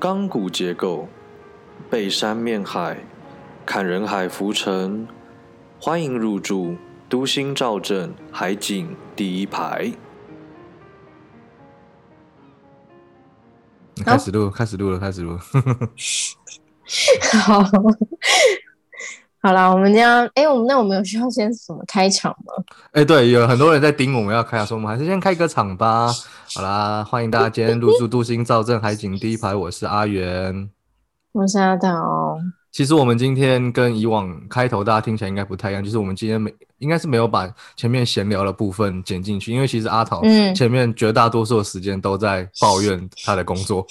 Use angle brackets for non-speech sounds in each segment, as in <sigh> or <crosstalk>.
钢骨结构，背山面海，看人海浮沉。欢迎入住都心兆镇海景第一排。<laughs> 开始录，开始录了，开始录。<laughs> 好，好啦，我们这样，哎、我们那我们有需要先什么开场吗？哎、对，有很多人在盯我们要开啊，说我们还是先开个场吧。好啦，欢迎大家今天入住都心兆镇海景第一排，我是阿元。我是阿桃，其实我们今天跟以往开头大家听起来应该不太一样，就是我们今天没应该是没有把前面闲聊的部分剪进去，因为其实阿桃嗯前面绝大多数的时间都在抱怨他的工作。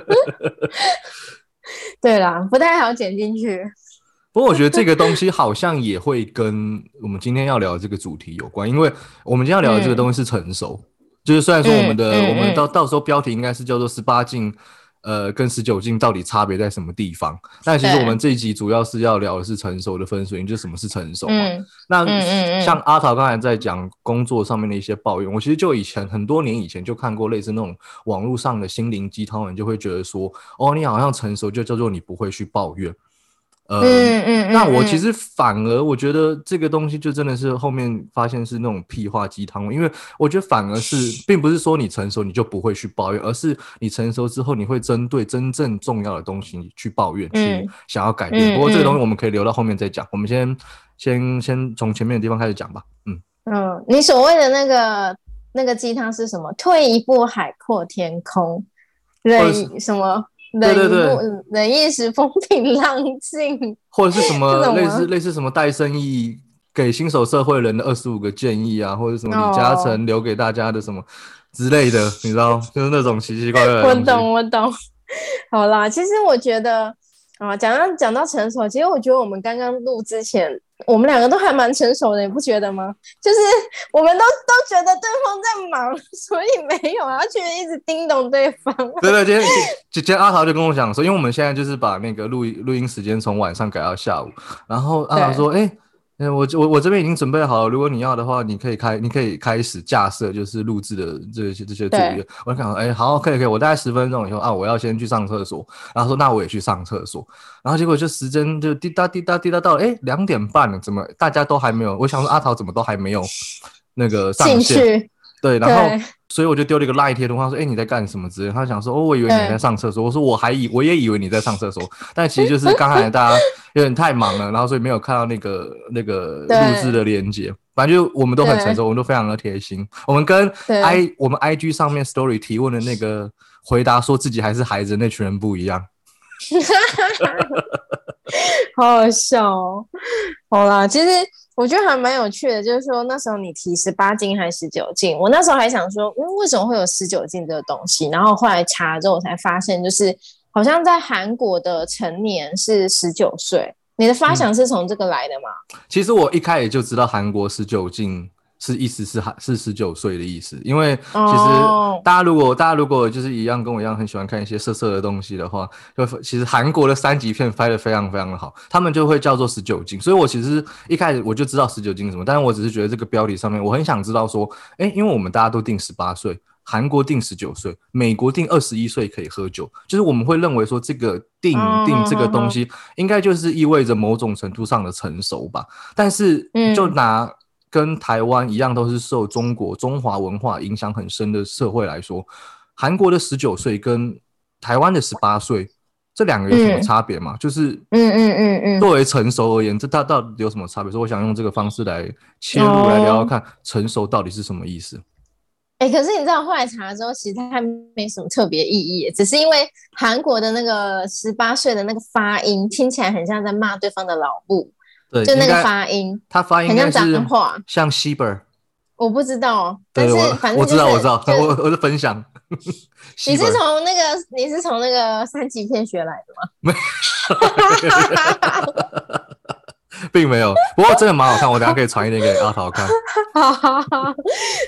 <laughs> 对啦，不太好剪进去。不过我觉得这个东西好像也会跟我们今天要聊的这个主题有关，因为我们今天要聊的这个东西是成熟，就是虽然说我们的、嗯嗯我们嗯到到时候标题应该是叫做十八禁，呃，跟十九禁到底差别在什么地方？但其实我们这一集主要是要聊的是成熟的分水岭，就是什么是成熟嘛。嗯那像阿桃刚才在讲工作上面的一些抱怨，我其实就以前很多年以前就看过类似那种网络上的心灵鸡汤文，就会觉得说，哦，你好像成熟就叫做你不会去抱怨。呃，嗯嗯，那我其实实反而我觉得这个东西就真的是后面发现是那种屁话鸡汤，因为我觉得反而是并不是说你成熟你就不会去抱怨，而是你成熟之后你会针对真正重要的东西去抱怨，去嗯想要改变。嗯不过这个东西嗯我们可以留到后面再讲，我们先先先从前面的地方开始讲吧。嗯，嗯，你所谓的那个那个鸡汤是什么？退一步海阔天空，或者忍什么？对对步，忍一时风 <laughs> 平浪静。<laughs> 或者是什么 <laughs> 类似类似什么带生意给新手社会人的二十五个建议啊，或者什么李嘉诚留给大家的什么之类的，你知道，就是那种奇奇怪怪的。我懂，我懂。好啦，其实我觉得啊，讲到讲到成熟，其实我觉得我们刚刚录之前，我们两个都还蛮成熟的，你不觉得吗？就是我们都都觉得对方在忙，<laughs> 所以没有，要去一直叮咚对方。对对，今天 <laughs> 今天阿桃就跟我讲说，因为我们现在就是把那个录音录音时间从晚上改到下午，然后阿桃说，哎、嗯，我我我这边已经准备好了，如果你要的话，你可以开，你可以开始架设就是录制的这些这些作业。我就想说，哎、好，可以可以，我大概十分钟以后啊，我要先去上厕所，然后说那我也去上厕所，然后结果就时间就滴答滴答滴答到了，哎，两点半了，怎么大家都还没有？我想说阿桃怎么都还没有 <laughs> 那个上兴线，趣，对，然后所以我就丢了一个赖贴图，他说：“哎、你在干什么之类？”他想说：“哦，我以为你在上厕所。”我说：“我还以我也以为你在上厕所，但其实就是刚才大家 <laughs> 有点太忙了，然后所以没有看到那个那个对录制的链接。反正就我们都很成熟，我们都非常的贴心。我们跟 i 我们 IG 上面 Story 提问的那个回答说自己还是孩子那群人不一样。<laughs> 好好笑哦。好啦，其实我觉得还蛮有趣的，就是说那时候你提十八禁还是十九禁，我那时候还想说，嗯，为什么会有十九禁这个东西？然后后来查之后，我才发现，就是好像在韩国的成年是十九岁。你的发想是从这个来的吗？其实我一开始就知道韩国十九禁是意思是还是十九岁的意思，因为其实哦大家如果大家如果就是一样跟我一样很喜欢看一些色色的东西的话，就其实韩国的三级片拍的非常非常的好，他们就会叫做十九禁。所以我其实一开始我就知道十九禁是什么，但是我只是觉得这个标题上面我很想知道说，哎，因为我们大家都定十八岁。韩国定十九岁，美国定二十一岁可以喝酒，就是我们会认为说这个定哦定这个东西，应该就是意味着某种程度上的成熟吧。但是嗯就拿跟台湾一样都是受中国中华文化影响很深的社会来说，韩国的十九岁跟台湾的十八岁这两个有什么嗯差别吗？就是嗯嗯嗯嗯，作为成熟而言，这它到底有什么差别？所以我想用这个方式来切入哦来聊聊看成熟到底是什么意思。哎、可是你知道后来查了之后，其实它没什么特别意义，只是因为韩国的那个十八岁的那个发音听起来很像在骂对方的老母，对，就那个发音。他发音很像应该话像西本儿。我不知道，哦但对，是我反正、就是、我知道，我知道，我 <laughs> 我是分享。<laughs> 你是从那个你是从那个三级片学来的吗？<laughs> 并没有，不过真的蛮好看，我等一下可以传一点给阿桃看。好好好，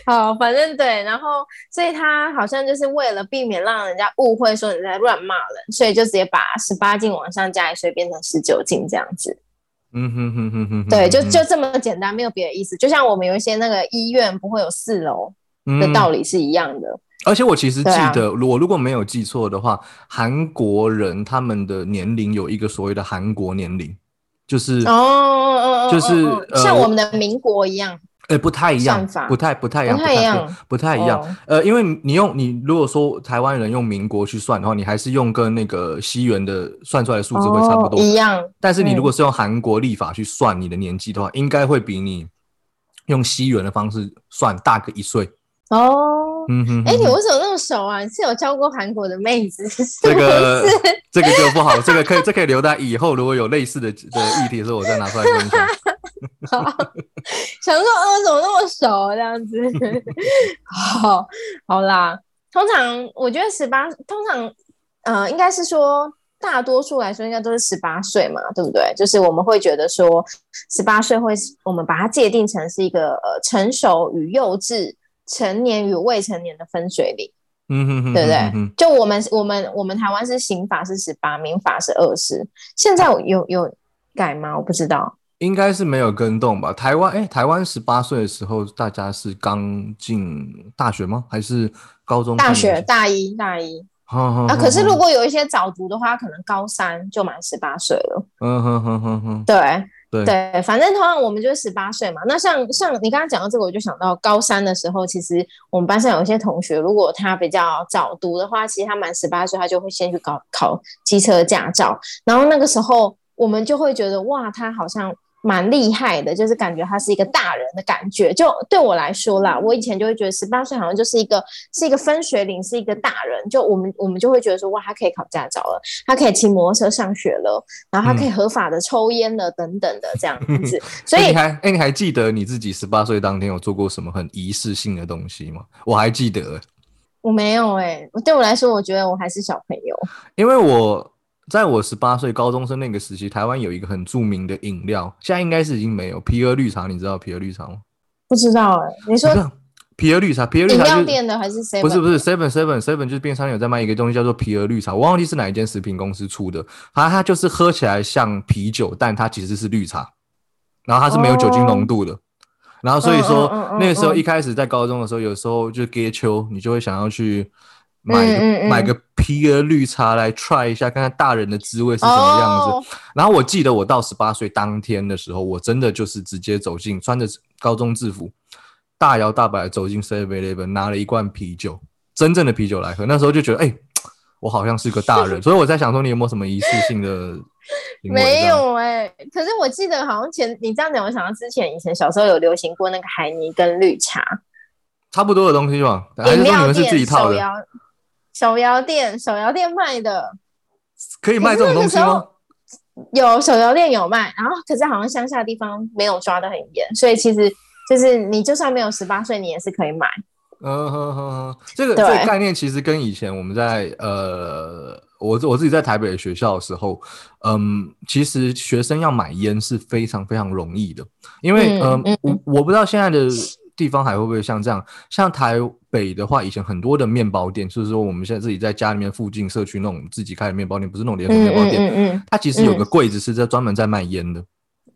好，反正对，然后所以他好像就是为了避免让人家误会说你在乱骂人，所以就直接把十八禁往上加一岁变成十九禁这样子。嗯哼哼哼哼，对，就就这么简单，没有别的意思。就像我们有一些那个医院不会有四楼的嗯道理是一样的。而且我其实记得，我如果没有记错的话，韩国人他们的年龄有一个所谓的韩国年龄，就是哦哦哦，哦就是像我们的民国一样，呃，不太一样，不太不太一样，不太一样不太一样。哦呃，因为你用你如果说台湾人用民国去算的话，你还是用跟那个西元的算出来的数字会差不多。哦一样。但是你嗯如果是用韩国历法去算你的年纪的话，应该会比你用西元的方式算大个一岁。哦，嗯哼哼哎，你哼为什么那么熟啊？你是有教过韩国的妹子？是这个 <laughs> 这个就不好，这个可以这可以留在以后如果有类似的的议题的时候，我再拿出来分享。<laughs> 想说，呃，怎么那么熟这样子？<laughs> 好，好啦。通常我觉得十八，通常呃，应该是说大多数来说应该都是十八岁嘛，对不对？就是我们会觉得说，十八岁会，我们把它界定成是一个呃成熟与幼稚、成年与未成年的分水岭。嗯哼哼，对不对？嗯就我们我们我们台湾是刑法是十八，民法是二十，现在有有有改吗？我不知道。应该是没有跟动吧？台湾哎，台湾十八岁的时候，大家是刚进大学吗？还是高中？大学大一大一啊啊，可是如果有一些早读的话，可能高三就满十八岁了。嗯哼哼哼哼，对对对，反正通常我们就是十八岁嘛。那像像你刚刚讲到这个，我就想到高三的时候，其实我们班上有一些同学，如果他比较早读的话，其实他满十八岁，他就会先去考考机车驾照。然后那个时候，我们就会觉得哇，他好像蛮厉害的，就是感觉他是一个大人的感觉。就对我来说啦，我以前就会觉得十八岁好像就是一个是一个分水岭，是一个大人。就我们我们就会觉得说哇，他可以考驾照了，他可以骑摩托车上学了，然后他可以合法的抽烟了，等等的这样 <laughs> 子。所以哎你还哎，你还记得你自己十八岁当天有做过什么很仪式性的东西吗？我还记得，我没有哎、我对我来说，我觉得我还是小朋友。因为我在我十八岁高中生那个时期，台湾有一个很著名的饮料，现在应该是已经没有皮尔绿茶，你知道皮尔绿茶吗？不知道哎、你说皮尔绿茶，皮尔绿饮料茶就是店的还是 seven？不是不是 seven seven seven 就是便利商店有在卖一个东西叫做皮尔绿茶，我忘记是哪一间食品公司出的，反正它就是喝起来像啤酒，但它其实是绿茶，然后它是没有酒精浓度的。然后所以说、那个时候嗯一开始在高中的时候，有时候就 get 秋，你就会想要去买一个、嗯嗯嗯买个皮尔绿茶来 try 一下，看看大人的滋味是什么样子。哦然后我记得我到十八岁当天的时候，我真的就是直接走进穿着高中制服，大摇大摆走进 Seven Eleven，拿了一罐啤酒，真正的啤酒来喝。那时候就觉得，哎、我好像是个大人。<laughs> 所以我在想说，你有没有什么仪式性的？<laughs> 没，有哎、可是我记得好像前你这样讲，我想到之前以前小时候有流行过那个海泥跟绿茶差不多的东西吧？还是说你们是自己店、套的？手摇店、手摇店卖的，可以卖这种东西吗？有手摇店有卖，然后可是好像乡下地方没有抓得很严，所以其实就是你就算没有十八岁，你也是可以买。嗯哼哼哼，这个这个概念其实跟以前我们在呃，我我自己在台北的学校的时候，嗯，其实学生要买烟是非常非常容易的，因为嗯嗯，我我不知道现在的地方还会不会像这样，像台北的话，以前很多的面包店，就是说我们现在自己在家里面附近社区那种自己开的面包店，不是那种连锁嗯面包店，嗯嗯嗯，它其实有个柜子是在专门在卖烟的。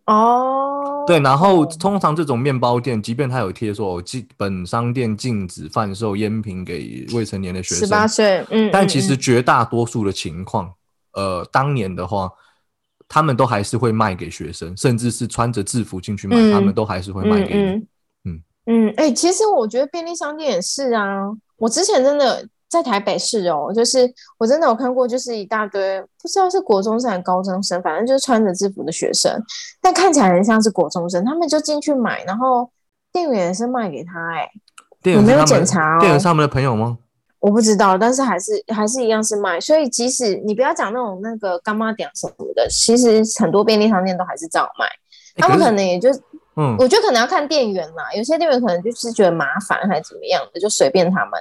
哦，对，然后通常这种面包店，即便它有贴说哦禁本商店禁止贩售烟品给未成年的学生，十八岁，嗯，但其实绝大多数的情况，呃，当年的话，他们都还是会卖给学生，甚至是穿着制服进去买，他们嗯。都还是会卖给你。嗯嗯嗯，哎、其实我觉得便利商店也是啊。我之前真的在台北市哦，就是我真的有看过，就是一大堆不知道是国中生还是高中生，反正就是穿着制服的学生，但看起来很像是国中生，他们就进去买，然后店员也是卖给他、哎，有没有店员是他们检查哦店员是他们的朋友吗？我不知道，但是还是还是一样是卖，所以即使你不要讲那种那个干妈点什么的，其实很多便利商店都还是照卖，他们可能也就嗯，我觉得可能要看店员啦，有些店员可能就是觉得麻烦还是怎么样的，就随便他们。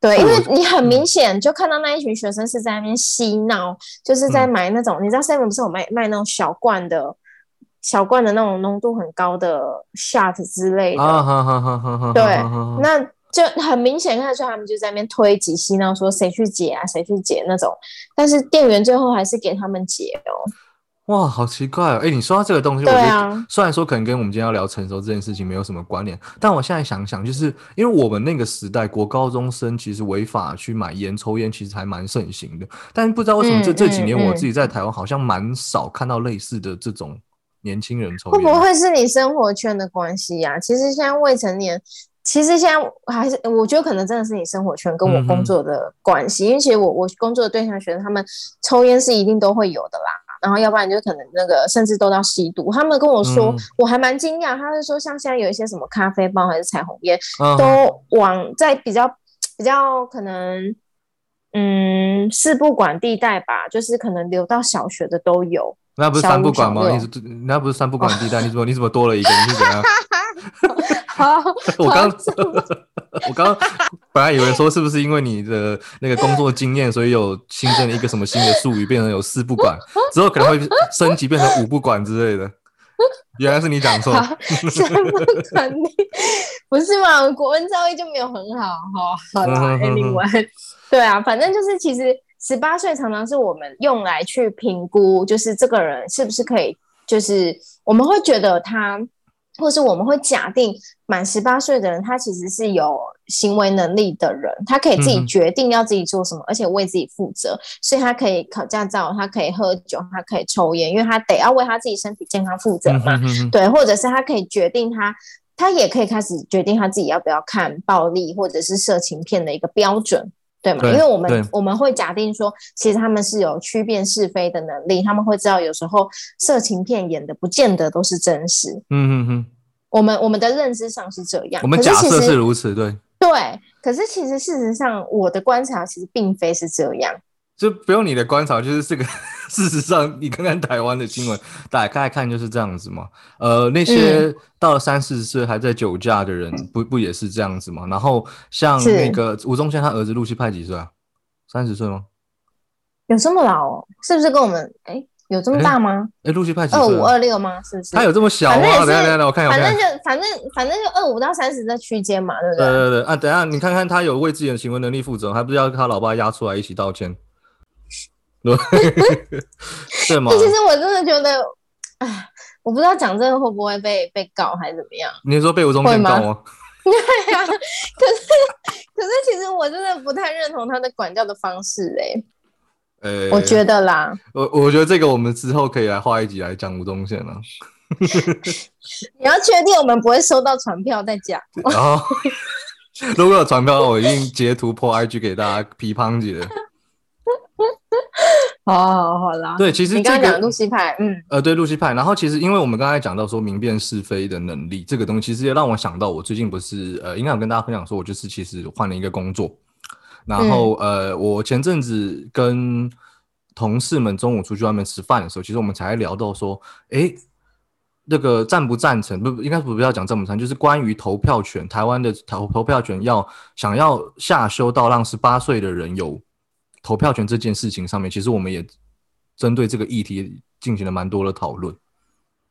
对，因为你很明显就看到那一群学生是在那边嬉闹，就是在买那种，你知道 Seven 不是有卖卖那种小罐的、小罐的那种浓度很高的 shot 之类的，啊对那就很明显看得出他们就在那边推挤嬉闹，说谁去解啊，谁去解那种，但是店员最后还是给他们解哦。哇，好奇怪哦！哎，你说到这个东西，我觉得啊虽然说可能跟我们今天要聊成熟这件事情没有什么关联，但我现在想想，就是因为我们那个时代，国高中生其实违法去买烟、抽烟，其实还蛮盛行的。但不知道为什么这、嗯这几年嗯我自己在台湾好像蛮少看到类似的这种年轻人抽烟会不。会是你生活圈的关系呀、其实现在未成年，其实现在还是我觉得可能真的是你生活圈跟我工作的关系，因为其实我我工作的对象学生他们抽烟是一定都会有的啦。然后要不然就可能那个甚至都到吸毒。他们跟我说，嗯我还蛮惊讶，他是说像现在有一些什么咖啡包还是彩虹烟，嗯都往在比较比较可能，嗯，四不管地带吧，就是可能留到小学的都有。那不是三不管吗？你那不是三不管地带？你怎么你怎么多了一个？你是怎样？<laughs> 好，<laughs> 我刚我刚本来以为说是不是因为你的那个工作经验，所以有新增了一个什么新的术语，变成有四不管，之后可能会升级变成五不管之类的。原来是你讲错，好，三不管地不是嘛？国文造诣就没有很好哈。好啦嗯哼哼哼，anyway，对啊，反正就是其实十八岁常常是我们用来去评估，就是这个人是不是可以，就是我们会觉得他，或是我们会假定满十八岁的人，他其实是有行为能力的人，他可以自己决定要自己做什么，而且为自己负责，所以他可以考驾照，他可以喝酒，他可以抽烟，因为他得要为他自己身体健康负责嘛。嗯哼哼对，或者是他可以决定他，他也可以开始决定他自己要不要看暴力或者是色情片的一个标准，对吗？对因为我们我们会假定说，其实他们是有区辨是非的能力，他们会知道有时候色情片演的不见得都是真实。嗯嗯嗯，我们我们的认知上是这样，我们假设是如此，对，对，可是其实事实上，我的观察其实并非是这样。就不用你的观察，就是这个。<laughs> 事实上，你看看台湾的新闻，打开来看就是这样子嘛。呃，那些嗯到了三四十岁还在酒驾的人，不不也是这样子嘛？然后像那个吴宗宪他儿子陆续派几岁啊？三十岁吗？有这么老哦？是不是跟我们哎有这么大吗？哎，陆续派几岁啊？二五二六吗？是不是？他有这么小吗？等下等下，我看一下，反。正就反正反正就二五到三十这区间嘛，对不对？对对对啊！等下，你看看他有为自己的行为能力负责，还不是要他老爸押出来一起道歉？对 <laughs> 对吗？其实我真的觉得，哎，我不知道讲这个会不会被被告还是怎么样。你是说被吴宗宪告吗？<laughs> 对啊，可是可是其实我真的不太认同他的管教的方式、欸，呃，我觉得啦，我我觉得这个我们之后可以来画一集来讲吴宗宪了。<laughs> 你要确定我们不会收到传票再讲。然后如果有传票，我一定截图破 IG 给大家批判解的。好好好啦，对，其实这你刚刚讲个露西派，嗯呃，对，路西派。然后其实，因为我们刚才讲到说明辨是非的能力，这个东西其实也让我想到，我最近不是呃，应该有跟大家分享说，我就是其实换了一个工作，然后、呃，我前阵子跟同事们中午出去外面吃饭的时候，其实我们才聊到说，诶，那个赞不赞成？不，应该不不要讲赞不赞，就是关于投票权，台湾的投投票权要想要下修到让十八岁的人有投票权这件事情上面，其实我们也针对这个议题进行了蛮多的讨论。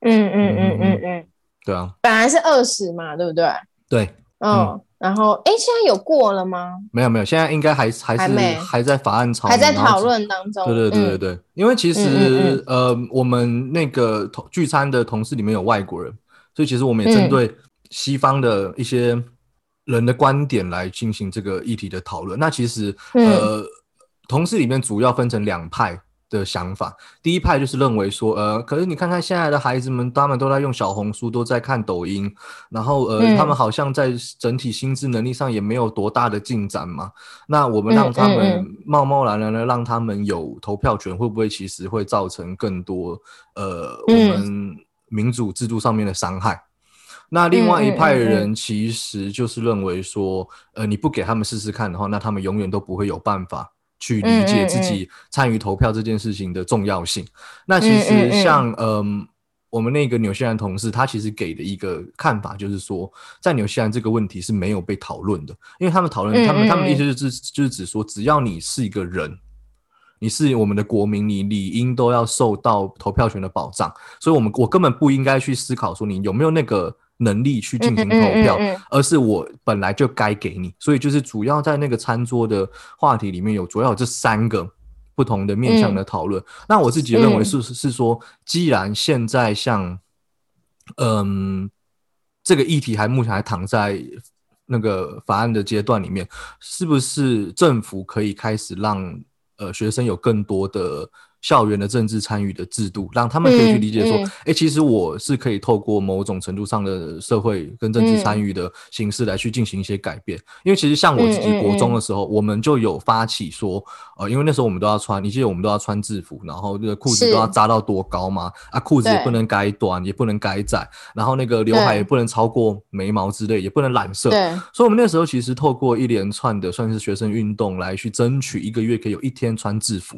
嗯嗯嗯嗯嗯，对啊，本来是二十嘛，对不对？对，嗯，然后哎，现在有过了吗？没有没有，现在应该还还是还没。还在法案草拟，还在讨论当中。对对对对嗯。对，因为其实、嗯嗯呃，我们那个同聚餐的同事里面有外国人，所以其实我们也针嗯。对西方的一些人的观点来进行这个议题的讨论。那其实、嗯。呃，同事里面主要分成两派。的想法，第一派就是认为说，呃，可是你看看现在的孩子们，他们都在用小红书，都在看抖音，然后呃，嗯他们好像在整体心智能力上也没有多大的进展嘛。那我们让他们贸贸然然的让他们有投票权，会不会其实会造成更多呃我嗯们民主制度上面的伤害？那另外一派的人其实就是认为说，呃，你不给他们试试看的话，那他们永远都不会有办法去理解自己参与投票这件事情的重要性。那其实嗯像嗯。我们那个纽西兰同事，他其实给的一个看法就是说，在纽西兰这个问题是没有被讨论的，因为他们讨论，他们他们的意思就是就是指说，只要你是一个人，你是我们的国民，你理应都要受到投票权的保障。所以，我们我根本不应该去思考说你有没有那个能力去进行投票，嗯嗯嗯嗯而是我本来就该给你。所以，就是主要在那个餐桌的话题里面有主要有这三个不不同的面向的讨论。那我自己认为是是说，既然现在像，嗯，这个议题还目前还躺在那个法案的阶段里面，是不是政府可以开始让呃学生有更多的？校园的政治参与的制度，让他们可以去理解说，哎，其实我是可以透过某种程度上的社会跟政治参与的形式来去进行一些改变。因为其实像我自己国中的时候，我们就有发起说，呃，因为那时候我们都要穿，你记得我们都要穿制服，然后这个裤子都要扎到多高吗？啊，裤子也不能改短，也不能改窄，然后那个刘海也不能超过眉毛之类，也不能染色。所以我们那时候其实透过一连串的算是学生运动来去争取一个月可以有一天穿制服。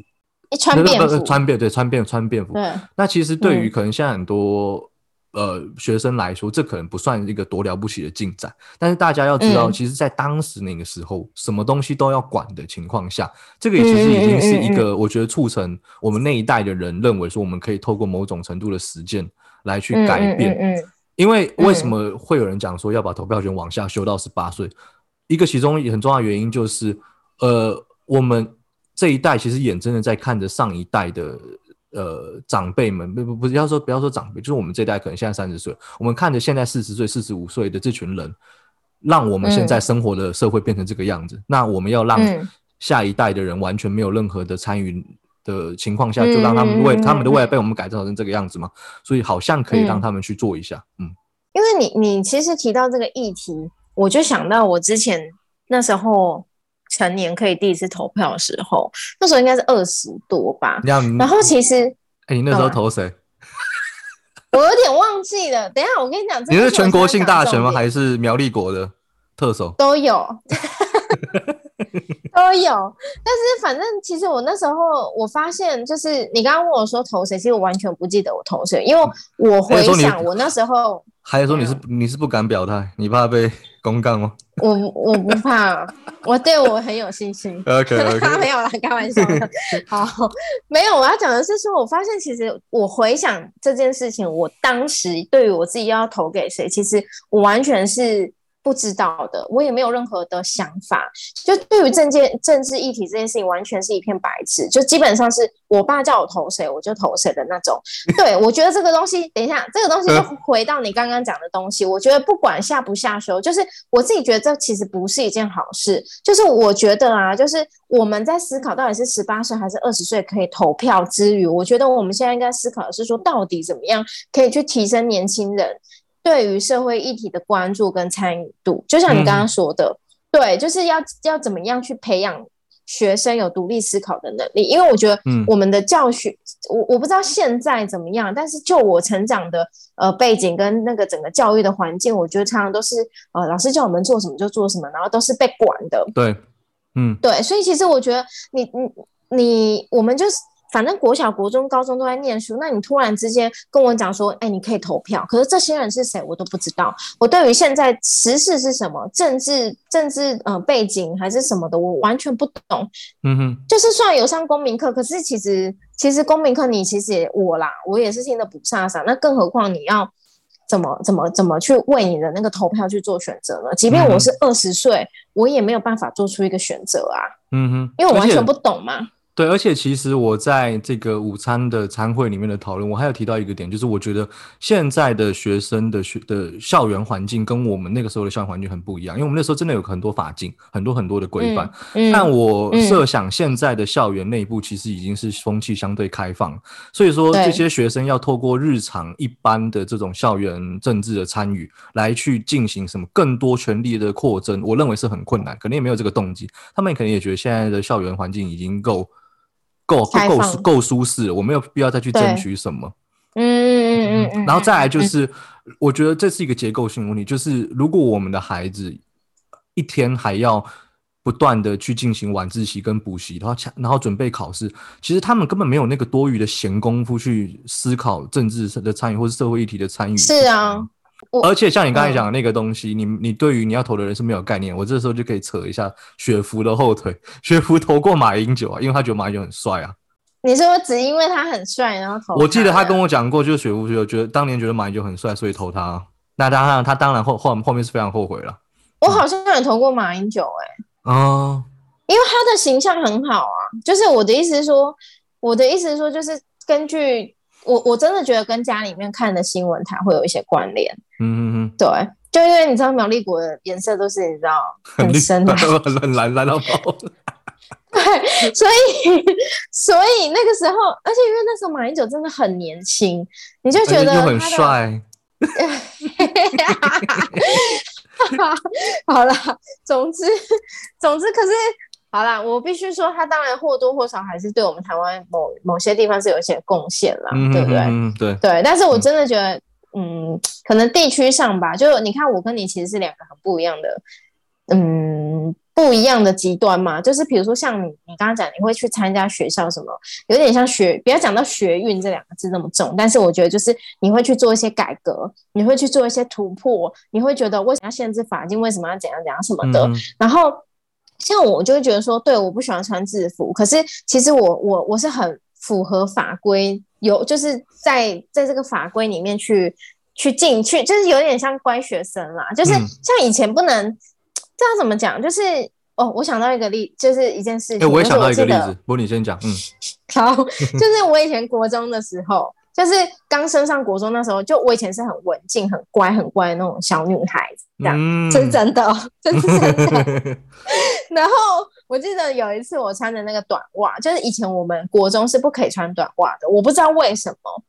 穿便服，穿便对穿便穿便服。对，那其实对于可能现在很多呃学生来说，这可能不算一个多了不起的进展。但是大家要知道，其实，在当时那个时候，什么东西都要管的情况下，这个也其实已经是一个我觉得促成我们那一代的人认为说，我们可以透过某种程度的实践来去改变。嗯，因为为什么会有人讲说要把投票权往下修到十八岁？一个其中很重要的原因就是，呃，我们。这一代其实眼睁睁在看着上一代的呃长辈们，不不不要说不要说长辈，就是我们这代可能现在三十岁，我们看着现在四十岁、四十五岁的这群人，让我们现在生活的社会变成这个样子。那我们要让下一代的人完全没有任何的参与的情况下，就让他们为他们的未来被我们改造成这个样子吗？所以好像可以让他们去做一下，嗯。因为你你其实提到这个议题，我就想到我之前那时候。成年可以第一次投票的时候，那时候应该是二十多吧。然后其实，哎，你那时候投谁？<laughs> 我有点忘记了。等一下，我跟你讲，你是全国性大选吗？还是苗栗国的特首？都有，<laughs> 都有。但是反正其实我那时候我发现，就是你刚刚问我说投谁，其实我完全不记得我投谁，因为我回想我那时候。还有说你是你是不敢表态，你怕被 <laughs> 公干吗？我我不怕，<laughs> 我对我很有信心。OK OK，没有啦，开玩笑的。<laughs> 好，没有，我要讲的是说，我发现其实我回想这件事情，我当时对于我自己要投给谁，其实我完全是。不知道的，我也没有任何的想法。就对于政界、政治议题这件事情，完全是一片白纸。就基本上是我爸叫我投谁，我就投谁的那种。<laughs> 对我觉得这个东西，等一下，这个东西就回到你刚刚讲的东西。我觉得不管下不下手，就是我自己觉得这其实不是一件好事。就是我觉得啊，就是我们在思考到底是十八岁还是二十岁可以投票之余，我觉得我们现在应该思考的是说，到底怎么样可以去提升年轻人。对于社会议题的关注跟参与度，就像你刚刚说的，对，就是要要怎么样去培养学生有独立思考的能力？因为我觉得我们的教学，我我不知道现在怎么样，但是就我成长的呃背景跟那个整个教育的环境，我觉得常常都是呃老师叫我们做什么就做什么，然后都是被管的。对，嗯，对，所以其实我觉得你你你我们就是。反正国小、国中、高中都在念书，那你突然之间跟我讲说，哎，你可以投票，可是这些人是谁，我都不知道。我对于现在时事是什么，政治、政治呃背景还是什么的，我完全不懂。嗯哼，就是虽然有上公民课，可是其实其实公民课你其实也我啦，我也是听得不飒飒。那更何况你要怎么怎么怎么去为你的那个投票去做选择呢？即便我是二十岁，我也没有办法做出一个选择啊。嗯哼，因为我完全不懂嘛。对，而且其实我在这个午餐的餐会里面的讨论，我还有提到一个点，就是我觉得现在的学生的学的校园环境跟我们那个时候的校园环境很不一样，因为我们那时候真的有很多法禁，很多很多的规范。但我设想现在的校园内部其实已经是风气相对开放，所以说这些学生要透过日常一般的这种校园政治的参与来去进行什么更多权力的扩增，我认为是很困难，可能也没有这个动机。他们可能也觉得现在的校园环境已经够。够够舒够舒适，我没有必要再去争取什么。嗯嗯嗯嗯。然后再来就是，我觉得这是一个结构性问题，就是如果我们的孩子一天还要不断的去进行晚自习跟补习，然后然后准备考试，其实他们根本没有那个多余的闲工夫去思考政治的参与或是社会议题的参与。是啊。而且像你刚才讲的那个东西，你你对于你要投的人是没有概念。我这时候就可以扯一下雪芙的后腿。雪芙投过马英九啊，因为他觉得马英九很帅啊。你说只因为他很帅，然后投？我记得他跟我讲过，就是雪芙觉得当年觉得马英九很帅，所以投他。那当然，他当然后后后面是非常后悔了。我好像有投过马英九，哎。啊，因为他的形象很好啊。就是我的意思是说，我的意思是说，就是根据我我真的觉得跟家里面看的新闻台会有一些关联。嗯嗯嗯，对，就因为你知道苗栗国的颜色都是你知道 <laughs> 很深的，<laughs> 很蓝蓝到爆。<laughs> 对，所以所以那个时候，而且因为那时候马英九真的很年轻，你就觉得又很帅。好啦，总之总之，可是好啦，我必须说，他当然或多或少还是对我们台湾某某些地方是有一些贡献啦，对不对？嗯对对，但是我真的觉得，嗯，可能地区上吧，就你看，我跟你其实是两个很不一样的，嗯。不一样的极端嘛，就是比如说像你，你刚刚讲你会去参加学校什么，有点像学，不要讲到学运这两个字那么重，但是我觉得就是你会去做一些改革，你会去做一些突破，你会觉得为什么要限制法禁，为什么要怎样怎样什么的。然后像我就会觉得说，对，我不喜欢穿制服，可是其实我我我是很符合法规，有就是在在这个法规里面去去进去，就是有点像乖学生啦，就是像以前不能。这样怎么讲？就是哦，我想到一个例，就是一件事情。哎，我也想到一个例子，不过你先讲。嗯，<laughs> 好，就是我以前国中的时候，就是刚升上国中那时候，就我以前是很文静、很乖、很乖的那种小女孩子，这样，这是真的，这是真的。然后我记得有一次我穿的那个短袜，就是以前我们国中是不可以穿短袜的，我不知道为什么。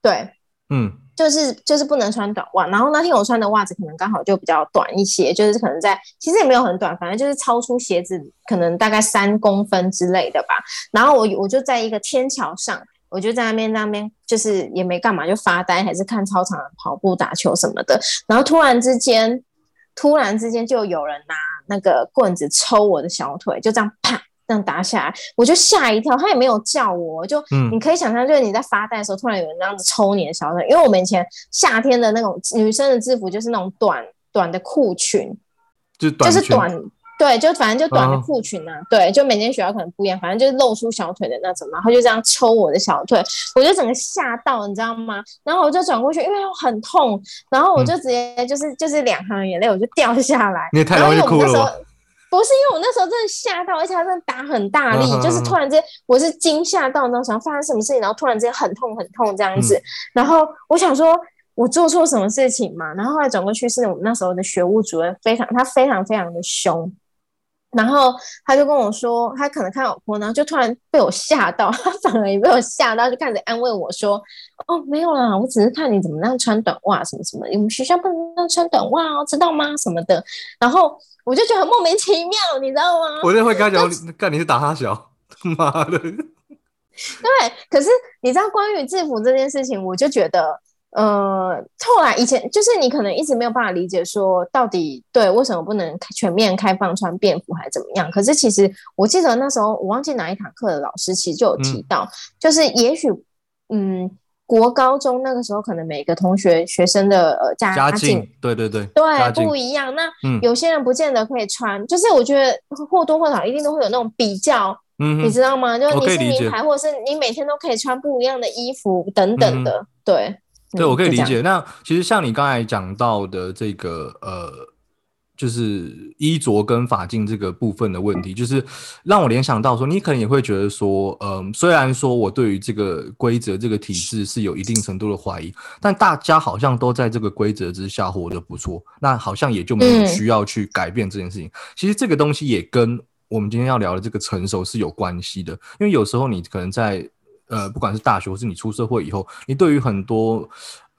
对，嗯。就是就是不能穿短袜，然后那天我穿的袜子可能刚好就比较短一些，就是可能在其实也没有很短，反正就是超出鞋子可能大概三公分之类的吧。然后我我就在一个天桥上，我就在那边那边就是也没干嘛，就发呆还是看操场跑步打球什么的。然后突然之间，突然之间就有人拿那个棍子抽我的小腿，就这样啪。这样打下来，我就吓一跳。他也没有叫我，就你可以想象，就是你在发呆的时候，突然有人这样子抽你的小腿。因为我们以前夏天的那种女生的制服就是那种短短的裤裙，就就是短，对，就反正就短的裤裙啊，对，就每间学校可能不一样，反正就是露出小腿的那种。然后就这样抽我的小腿，我就整个吓到，你知道吗？然后我就转过去，因为很痛，然后我就直接就是就是两行眼泪，我就掉下来。你也太容易哭了。不是因为我那时候真的吓到，而且他真的打很大力，就是突然间我是惊吓到，然后想发生什么事情，然后突然间很痛很痛这样子，然后我想说我做错什么事情嘛，然后后来转过去是我们那时候的学务主任，非常他非常非常的凶，然后他就跟我说，他可能看我哭，然后就突然被我吓到，<laughs> 他反而也被我吓到，就开始安慰我说，哦没有啦，我只是看你怎么样穿短袜什么什么，我们学校不能穿短袜哦，知道吗？什么的，然后。我就觉得很莫名其妙，你知道吗？我就会跟他讲，干你是打他小，妈的！<laughs> 对，可是你知道关于制服这件事情，我就觉得，呃，后来以前就是你可能一直没有办法理解，说到底对为什么不能全面开放穿便服还是怎么样？可是其实我记得那时候我忘记哪一堂课的老师其实就有提到，就是也许，嗯。国高中那个时候，可能每个同学学生的呃家境，对对对，对不一样。那有些人不见得可以穿，就是我觉得或多或少一定都会有那种比较，嗯，你知道吗？就是你是名牌，或者是你每天都可以穿不一样的衣服等等的，对。对，我可以理解。那其实像你刚才讲到的这个呃。就是衣着跟法镜这个部分的问题，就是让我联想到说，你可能也会觉得说，嗯，虽然说我对于这个规则、这个体制是有一定程度的怀疑，但大家好像都在这个规则之下活得不错，那好像也就没有需要去改变这件事情。其实这个东西也跟我们今天要聊的这个成熟是有关系的，因为有时候你可能在呃，不管是大学或是你出社会以后，你对于很多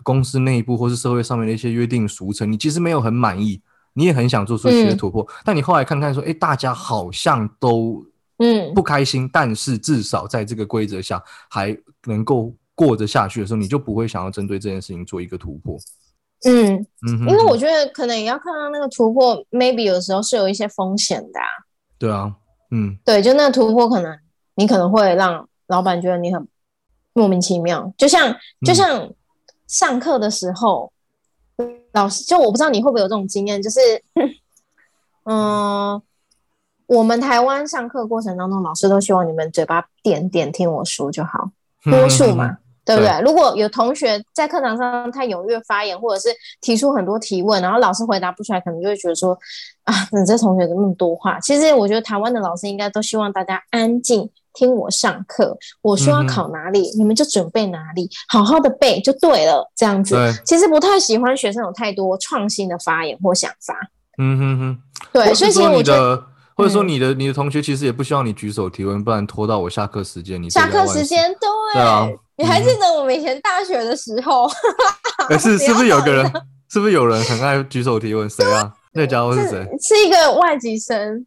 公司内部或是社会上面的一些约定俗成，你其实没有很满意。你也很想做出一些突破，但你后来看看说，哎，大家好像都嗯不开心，但是至少在这个规则下还能够过得下去的时候，你就不会想要针对这件事情做一个突破。嗯嗯，因为我觉得可能也要看到那个突破，maybe 有时候是有一些风险的。啊对啊，嗯，对，就那个突破可能你可能会让老板觉得你很莫名其妙，就像就像上课的时候。老师，就我不知道你会不会有这种经验，就是，<laughs> 嗯，我们台湾上课过程当中，老师都希望你们嘴巴点点听我说就好，多数嘛，对不对？如果有同学在课堂上太踊跃发言，或者是提出很多提问，然后老师回答不出来，可能就会觉得说啊，你这同学怎么那么多话？其实我觉得台湾的老师应该都希望大家安静听我上课，我说要考哪里，你们就准备哪里，好好的背就对了，这样子。其实不太喜欢学生有太多创新的发言或想法。嗯哼哼。对，所以其实我觉得。或者说嗯你的你的同学其实也不希望你举手提问，不然拖到我下课时间，你下课时间，对，对啊你还记得我们以前大学的时候？哎，是是不是有个人，是不是有人很爱举手提问？谁啊？那个家伙是谁？是是一个外籍生，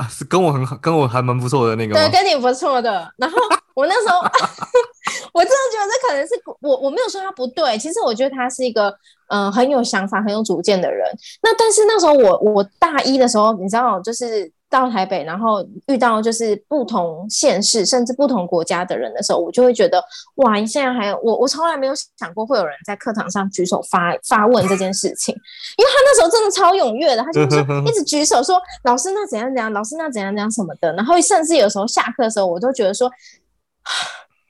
啊，是跟我很好，跟我还蛮不错的那个对，跟你不错的。然后 <laughs> 我那时候，<laughs> 我真的觉得这可能是我我没有说他不对，其实我觉得他是一个嗯、呃很有想法、很有主见的人。那但是那时候我我大一的时候，你知道，就是到台北，然后遇到就是不同县市甚至不同国家的人的时候，我就会觉得哇，你现在还有我我从来没有想过会有人在课堂上举手发发问这件事情，因为他那时候真的超踊跃的，他就是 <laughs> 一直举手说老师那怎样怎样，老师那怎样怎样什么的，然后甚至有时候下课的时候，我都觉得说。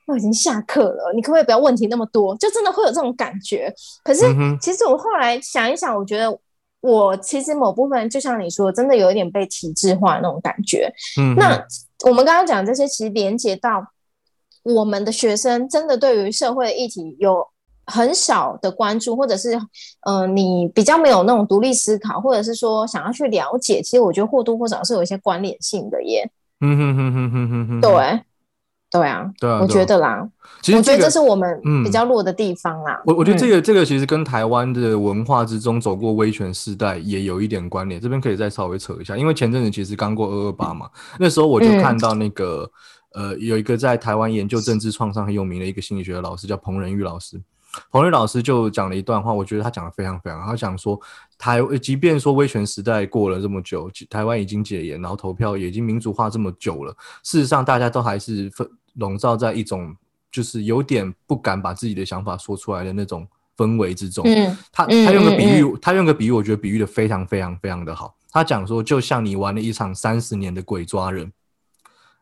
都已经下课了，你可不可以不要问题那么多？就真的会有这种感觉。可是其实我后来想一想，我觉得我其实某部分就像你说，真的有一点被体制化那种感觉。嗯，那我们刚刚讲这些，其实连接到我们的学生真的对于社会的议题有很少的关注，或者是呃，你比较没有那种独立思考，或者是说想要去了解，其实我觉得或多或少是有一些关联性的耶。嗯哼哼哼哼哼哼，对，对啊，对啊，我觉得啦，其实这个我觉得这是我们嗯。比较弱的地方啦。我我觉得这嗯。个、这个其实跟台湾的文化之中走过威权时代也有一点关联，这边可以再稍微扯一下，因为前阵子其实刚过二二八嘛，那时候我就嗯看到那个、呃有一个在台湾研究政治创伤很有名的一个心理学的老师叫彭仁玉老师，彭仁玉老师就讲了一段话，我觉得他讲的非常非常好，他讲说台即便说威权时代过了这么久，台湾已经解严，然后投票也已经民主化这么久了，事实上大家都还是分笼罩在一种就是有点不敢把自己的想法说出来的那种氛围之中。嗯他嗯他用个比喻，嗯他用个比喻，我觉得比喻的非常非常非常的好。他讲说，就像你玩了一场三十年的鬼抓人，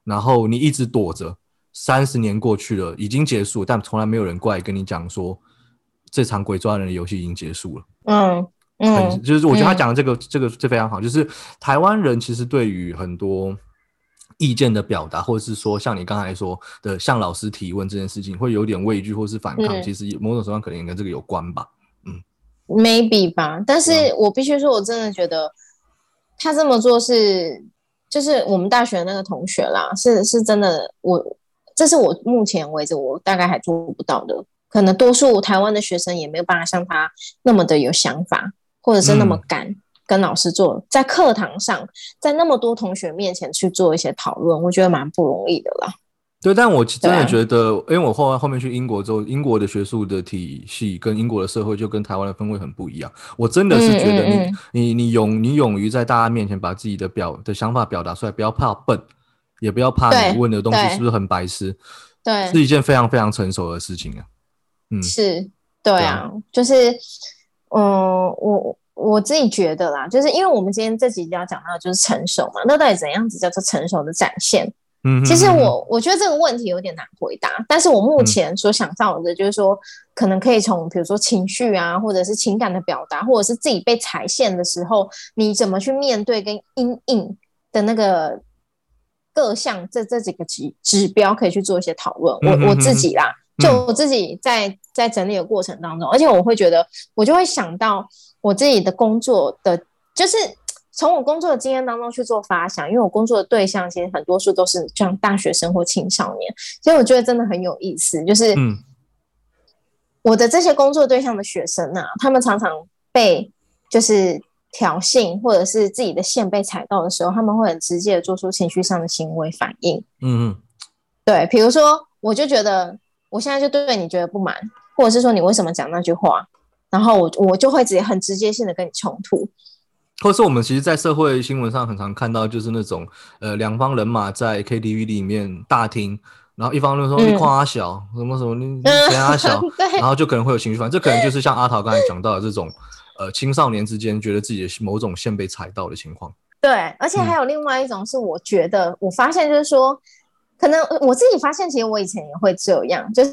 然后你一直躲着，三十年过去了，已经结束，但从来没有人过来跟你讲说，这场鬼抓人的游戏已经结束了。嗯很嗯就是我觉得他嗯讲的这个、这个这非常好，就是台湾人其实对于很多意见的表达，或者是说像你刚才说的向老师提问这件事情，会有点畏惧或是反抗，嗯其实某种程度上可能也跟这个有关吧。嗯，maybe 吧。但是嗯我必须说，我真的觉得他这么做是，就是我们大学的那个同学啦，是是真的，我这是我目前为止我大概还做不到的。可能多数台湾的学生也没有办法像他那么的有想法，或者是那么嗯敢跟老师做，在课堂上，在那么多同学面前去做一些讨论，我觉得蛮不容易的啦。对，但我真的觉得，因为我后来后面去英国之后，英国的学术的体系跟英国的社会就跟台湾的氛围很不一样。我真的是觉得你、嗯嗯你你勇你勇于在大家面前把自己的表的想法表达出来，不要怕笨，也不要怕你问的东西是不是很白痴，对，是一件非常非常成熟的事情啊。嗯是，对对啊，就是，嗯，我我自己觉得啦，就是因为我们今天这集要讲到的就是成熟嘛，那到底怎样子叫做成熟的展现？嗯哼，其实我我觉得这个问题有点难回答，但是我目前所想到的就是说，可能可以从比如说情绪啊，或者是情感的表达，或者是自己被踩线的时候，你怎么去面对跟因应的那个各项这这几个指指标，可以去做一些讨论。我我自己啦，嗯就我自己在在整理的过程当中，而且我会觉得，我就会想到我自己的工作的，就是从我工作的经验当中去做发想，因为我工作的对象其实很多数都是像大学生或青少年，所以我觉得真的很有意思，就是嗯。我的这些工作对象的学生啊，他们常常被就是挑衅或者是自己的线被踩到的时候，他们会很直接的做出情绪上的行为反应。嗯嗯。对，比如说，我就觉得我现在就对你觉得不满，或者是说你为什么讲那句话，然后我我就会直接很直接性的跟你冲突。或是我们其实，在社会新闻上很常看到，就是那种呃两方人马在 KTV 里面大厅，然后一方就说嗯你夸他小，什么什么你嫌他 <laughs> 小，然后就可能会有情绪反应，这可能就是像阿桃刚才讲到的这种呃青少年之间觉得自己的某种线被踩到的情况。对，而且嗯还有另外一种是，我觉得我发现就是说，可能我自己发现，其实我以前也会这样，就是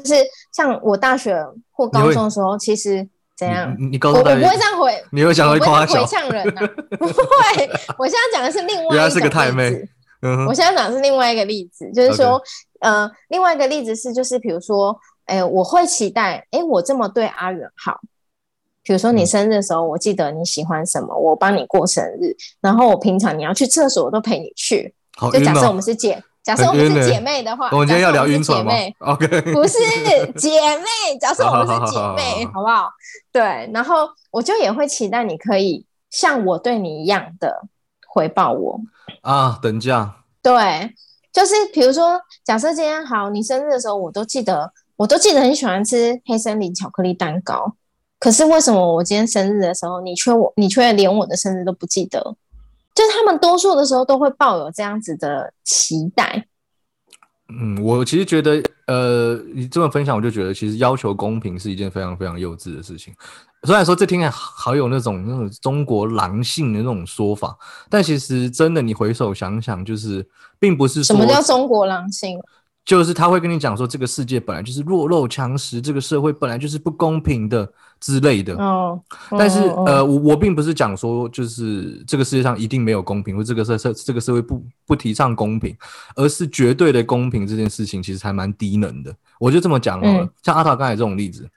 像我大学或高中的时候，其实怎样？你你高我我不会这样回，你会想会我不会夸小回，呛人呐、<laughs> 不会。我现在讲的是另外原来是个太妹例子嗯我现在讲的是另外一个例子，就是说呃，另外一个例子是，就是比如说，哎、我会期待，哎、我这么对阿远好。比如说你嗯生日的时候，我记得你喜欢什么，我帮你过生日，然后我平常你要去厕所，我都陪你去。就假设我哦。们是姐，假设我们是姐妹的话，我们今天要聊晕船吗？<laughs> OK，<laughs> 不是姐妹，假设我们是姐妹，好好不好？对，然后我就也会期待你可以像我对你一样的回报我。啊，等价，对，就是比如说，假设今天好，你生日的时候，我都记得，我都记得很喜欢吃黑森林巧克力蛋糕。可是为什么我今天生日的时候，你却我你却连我的生日都不记得？就是他们多数的时候都会抱有这样子的期待。嗯，我其实觉得，呃，你这么分享，我就觉得其实要求公平是一件非常非常幼稚的事情。虽然说这听起来好有那种那种中国狼性的那种说法，但其实真的你回首想想，就是并不是什么叫中国狼性？就是他会跟你讲说，这个世界本来就是弱肉强食，这个社会本来就是不公平的之类的。哦，但是呃，我我并不是讲说就是这个世界上一定没有公平，或这个社社这个社会不不提倡公平，而是绝对的公平这件事情其实还蛮低能的。我就这么讲好了，嗯像阿桃刚才这种例子，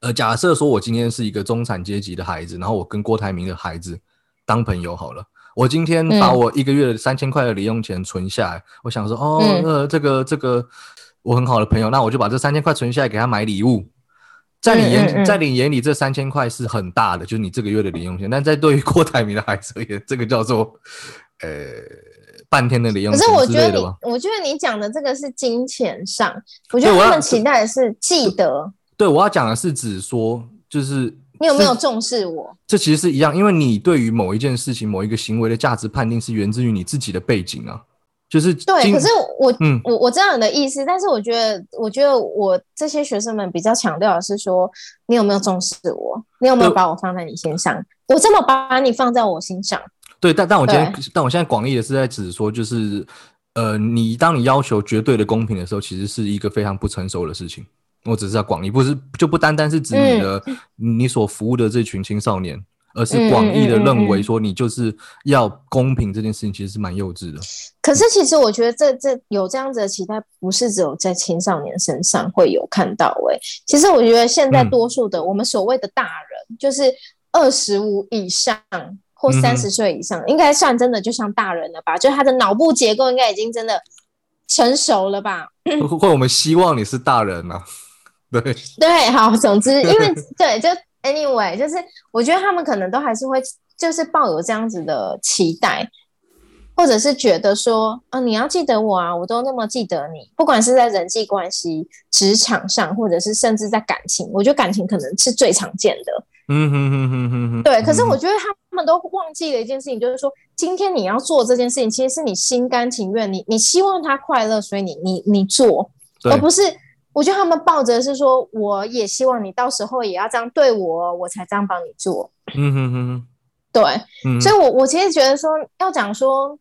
呃，假设说我今天是一个中产阶级的孩子，然后我跟郭台铭的孩子当朋友好了。我今天把嗯我一个月的三千块的零用钱存下来，我想说，哦，嗯呃，这个这个我很好的朋友，那我就把这三千块存下来给他买礼物。在你眼，嗯嗯嗯在你眼里，这三千块是很大的，就是你这个月的零用钱。但在对于郭台铭的孩子而言，这个叫做呃半天的零用可是我觉得你我觉得你讲的这个是金钱上，我觉得他们期待的是记得对，我要讲的是指说，就是你有没有重视我。这其实是一样，因为你对于某一件事情、某一个行为的价值判定是源自于你自己的背景啊，就是对，可是我、嗯我我知道你的意思，但是我觉得，我觉得我这些学生们比较强调的是说，你有没有重视我？你有没有把我放在你心上？我这么把你放在我心上，对，但但我今天，但我现在广义的是在指说，就是呃，你当你要求绝对的公平的时候，其实是一个非常不成熟的事情。我只是在广义，不是就不单单是指你的、你所服务的这群青少年，而是广义的认为说你就是要公平这件事情，其实是蛮幼稚的。可是其实我觉得这这有这样子的期待，不是只有在青少年身上会有看到诶、其实我觉得现在嗯多数的、我们所谓的大人，就是二十五以上或三十岁以上，应该算真的就像大人了吧？就他的脑部结构应该已经真的成熟了吧？或或我们希望你是大人啊，对，对，好，总之，因为 <laughs> 对，就 anyway，就是我觉得他们可能都还是会，就是抱有这样子的期待，或者是觉得说，啊，你要记得我啊，我都那么记得你，不管是在人际关系、职场上，或者是甚至在感情，我觉得感情可能是最常见的。嗯哼哼哼哼哼。对，可是嗯我觉得他们都忘记了一件事情，就是说，今天你要做这件事情，其实是你心甘情愿，你你希望他快乐，所以你你你做，而不是我觉得他们抱着是说，我也希望你到时候也要这样对我，我才这样帮你做。嗯哼哼哼对，嗯，所以我我其实觉得说，要讲说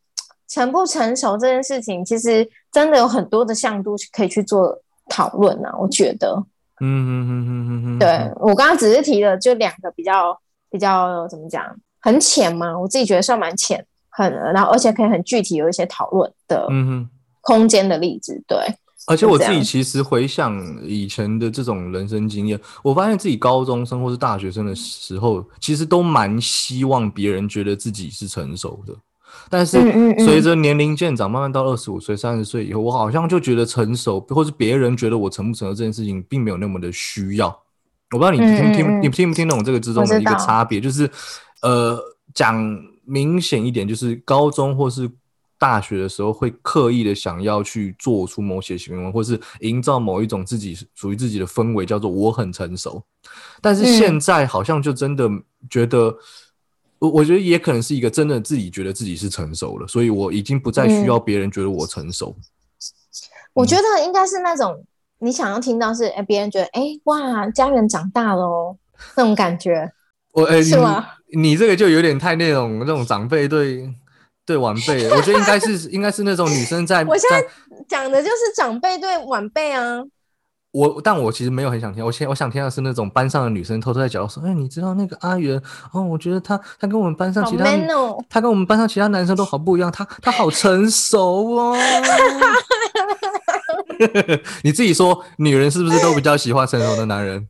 成不成熟这件事情，其实真的有很多的向度可以去做讨论啊。我觉得，嗯哼哼哼哼哼，对我刚刚只是提了就两个比较比较怎么讲，很浅嘛，我自己觉得算蛮浅，很然后而且可以很具体有一些讨论的。空间的例子。对，而且我自己其实回想以前的这种人生经验，我发现自己高中生或是大学生的时候，其实都蛮希望别人觉得自己是成熟的。但是随着年龄渐长，慢慢到二十五岁、三十岁以后，我好像就觉得成熟，或是别人觉得我成不成熟这件事情，并没有那么的需要。我不知道你听听嗯你听不听懂这个之中的一个差别，就是呃，讲明显一点，就是高中或是大学的时候，会刻意的想要去做出某些行为，或是营造某一种自己属于自己的氛围，叫做我很成熟。但是嗯现在好像就真的觉得，我我觉得也可能是一个真的自己觉得自己是成熟了，所以我已经不再嗯需要别人觉得我成熟。我觉得应该是那种你想要听到是，哎，别人觉得，哎，哇，家人长大了哦，那种感觉。我哎，是吗你你这个就有点太那种那种长辈对对晚辈，我觉得应该是应该是那种女生在我现在在讲的就是长辈对晚辈啊。我，但我其实没有很想听，我现我想听的是那种班上的女生偷偷在角落说，哎，你知道那个阿元哦，我觉得他他跟我们班上其他！他跟我们班上其他男生都好不一样，他他好成熟哦。<laughs> <laughs> 你自己说，女人是不是都比较喜欢成熟的男人？